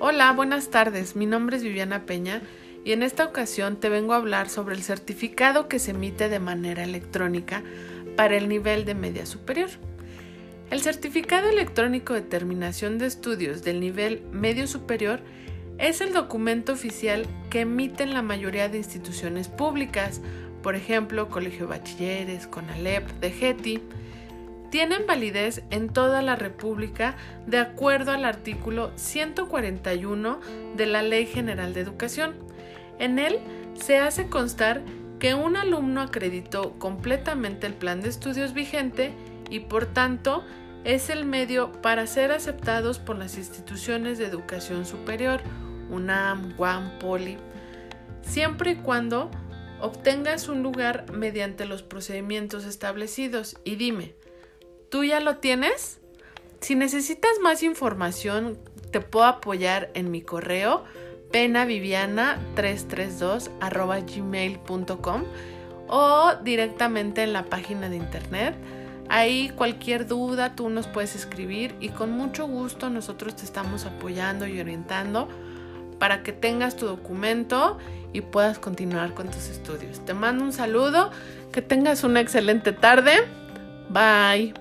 Hola, buenas tardes. Mi nombre es Viviana Peña y en esta ocasión te vengo a hablar sobre el certificado que se emite de manera electrónica para el nivel de media superior. El certificado electrónico de terminación de estudios del nivel medio superior es el documento oficial que emiten la mayoría de instituciones públicas, por ejemplo, Colegio de Bachilleres, CONALEP, DGETI, tienen validez en toda la República de acuerdo al artículo 141 de la Ley General de Educación. En él se hace constar que un alumno acreditó completamente el plan de estudios vigente y por tanto es el medio para ser aceptados por las instituciones de educación superior, UNAM, UAM, POLI, siempre y cuando obtengas un lugar mediante los procedimientos establecidos. Y dime, ¿Tú ya lo tienes? Si necesitas más información, te puedo apoyar en mi correo penaviviana332 gmail.com o directamente en la página de internet. Ahí cualquier duda tú nos puedes escribir y con mucho gusto nosotros te estamos apoyando y orientando para que tengas tu documento y puedas continuar con tus estudios. Te mando un saludo, que tengas una excelente tarde. Bye.